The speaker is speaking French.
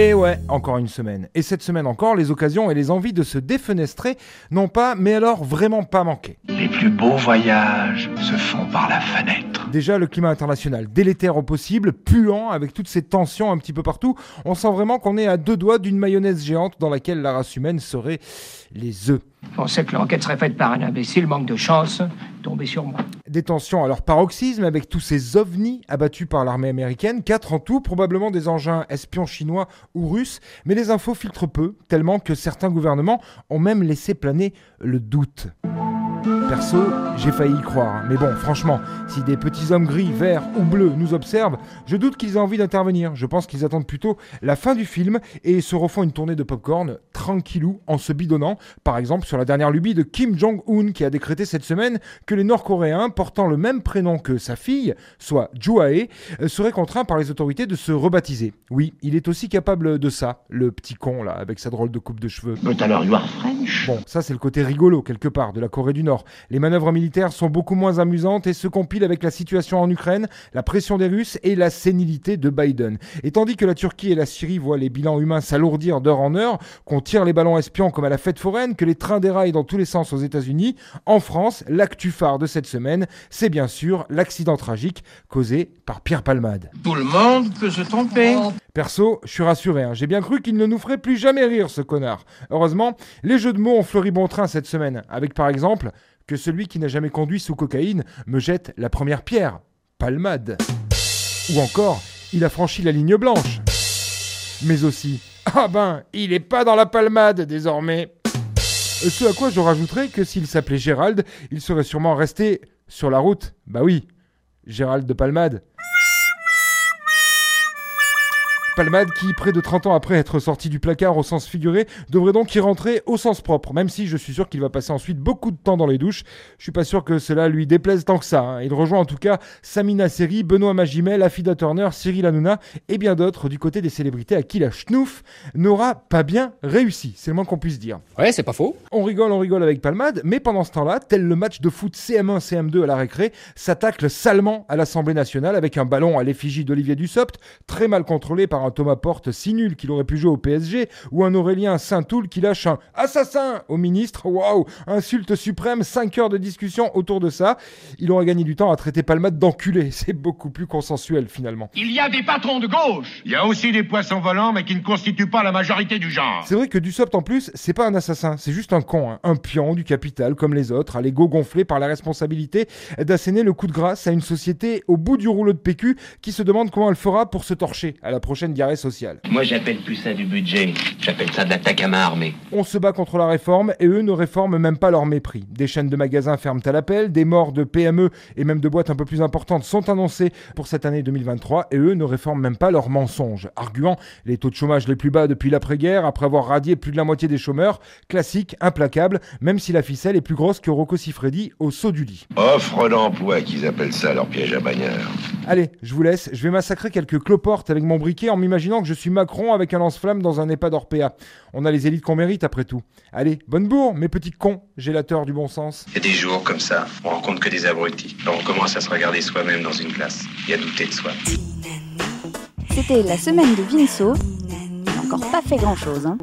Et ouais, encore une semaine. Et cette semaine encore, les occasions et les envies de se défenestrer n'ont pas, mais alors vraiment pas manqué. Les plus beaux voyages se font par la fenêtre. Déjà, le climat international délétère au possible, puant, avec toutes ces tensions un petit peu partout. On sent vraiment qu'on est à deux doigts d'une mayonnaise géante dans laquelle la race humaine serait les œufs. On sait que l'enquête serait faite par un imbécile, manque de chance, tombé sur moi. Des tensions à leur paroxysme avec tous ces ovnis abattus par l'armée américaine, quatre en tout, probablement des engins espions chinois ou russes, mais les infos filtrent peu, tellement que certains gouvernements ont même laissé planer le doute. Perso, j'ai failli y croire. Mais bon, franchement, si des petits hommes gris, verts ou bleus nous observent, je doute qu'ils aient envie d'intervenir. Je pense qu'ils attendent plutôt la fin du film et se refont une tournée de popcorn tranquillou en se bidonnant, par exemple sur la dernière lubie de Kim Jong-un qui a décrété cette semaine que les Nord-Coréens portant le même prénom que sa fille, soit Juae, euh, seraient contraints par les autorités de se rebaptiser. Oui, il est aussi capable de ça, le petit con là, avec sa drôle de coupe de cheveux. But alors you are French Bon, ça c'est le côté rigolo quelque part de la Corée du Nord. Les manœuvres militaires sont beaucoup moins amusantes et se compilent avec la situation en Ukraine, la pression des Russes et la sénilité de Biden. Et tandis que la Turquie et la Syrie voient les bilans humains s'alourdir d'heure en heure, qu'on tire les ballons espions comme à la fête foraine, que les trains déraillent dans tous les sens aux États-Unis, en France, l'actu phare de cette semaine, c'est bien sûr l'accident tragique causé par Pierre Palmade. Tout le monde peut se tromper. Perso, je suis rassuré, hein. j'ai bien cru qu'il ne nous ferait plus jamais rire ce connard. Heureusement, les jeux de mots ont fleuri bon train cette semaine, avec par exemple celui qui n'a jamais conduit sous cocaïne me jette la première pierre. Palmade. Ou encore, il a franchi la ligne blanche. Mais aussi, ah ben, il est pas dans la palmade désormais. Ce à quoi je rajouterais que s'il s'appelait Gérald, il serait sûrement resté sur la route. Bah oui, Gérald de Palmade. Palmade, qui, près de 30 ans après être sorti du placard au sens figuré, devrait donc y rentrer au sens propre, même si je suis sûr qu'il va passer ensuite beaucoup de temps dans les douches. Je suis pas sûr que cela lui déplaise tant que ça. hein. Il rejoint en tout cas Samina Seri, Benoît Magimel, Afida Turner, Cyril Hanouna et bien d'autres du côté des célébrités à qui la schnouf n'aura pas bien réussi. C'est le moins qu'on puisse dire. Ouais, c'est pas faux. On rigole, on rigole avec Palmade, mais pendant ce temps-là, tel le match de foot CM1, CM2 à la récré, s'attaque salement à l'Assemblée nationale avec un ballon à l'effigie d'Olivier Dussopt, très mal contrôlé par un Thomas Porte si nul qu'il aurait pu jouer au PSG, ou un Aurélien Saint-Toul qui lâche un assassin au ministre. Waouh, insulte suprême, 5 heures de discussion autour de ça. Il aurait gagné du temps à traiter Palmade d'enculé. C'est beaucoup plus consensuel finalement. Il y a des patrons de gauche. Il y a aussi des poissons volants, mais qui ne constituent pas la majorité du genre. C'est vrai que Dussopt en plus, c'est pas un assassin, c'est juste un con, hein. un pion du capital comme les autres, à l'ego gonflé par la responsabilité d'asséner le coup de grâce à une société au bout du rouleau de PQ qui se demande comment elle fera pour se torcher à la prochaine diarrhée sociale. Moi, j'appelle plus ça du budget. J'appelle ça de l'attaque à main armée. On se bat contre la réforme et eux ne réforment même pas leur mépris. Des chaînes de magasins ferment à l'appel, des morts de PME et même de boîtes un peu plus importantes sont annoncées pour cette année 2023 et eux ne réforment même pas leurs mensonges, arguant les taux de chômage les plus bas depuis l'après-guerre après avoir radié plus de la moitié des chômeurs, classique, implacable, même si la ficelle est plus grosse que Rocco Siffredi au saut du lit. Offre d'emploi, qu'ils appellent ça leur piège à bagnard. Allez, je vous laisse, je vais massacrer quelques cloportes avec mon briquet en m'imaginant que je suis Macron avec un lance-flamme dans un EHPAD Orpea. On a les élites qu'on mérite après tout. Allez, bonne bourre, mes petits cons, gélateurs du bon sens. Il y a des jours comme ça, on rencontre que des abrutis. Alors on commence à se regarder soi-même dans une classe et à douter de soi. C'était la semaine de Vinceau. Il n'a encore pas fait grand chose. Hein.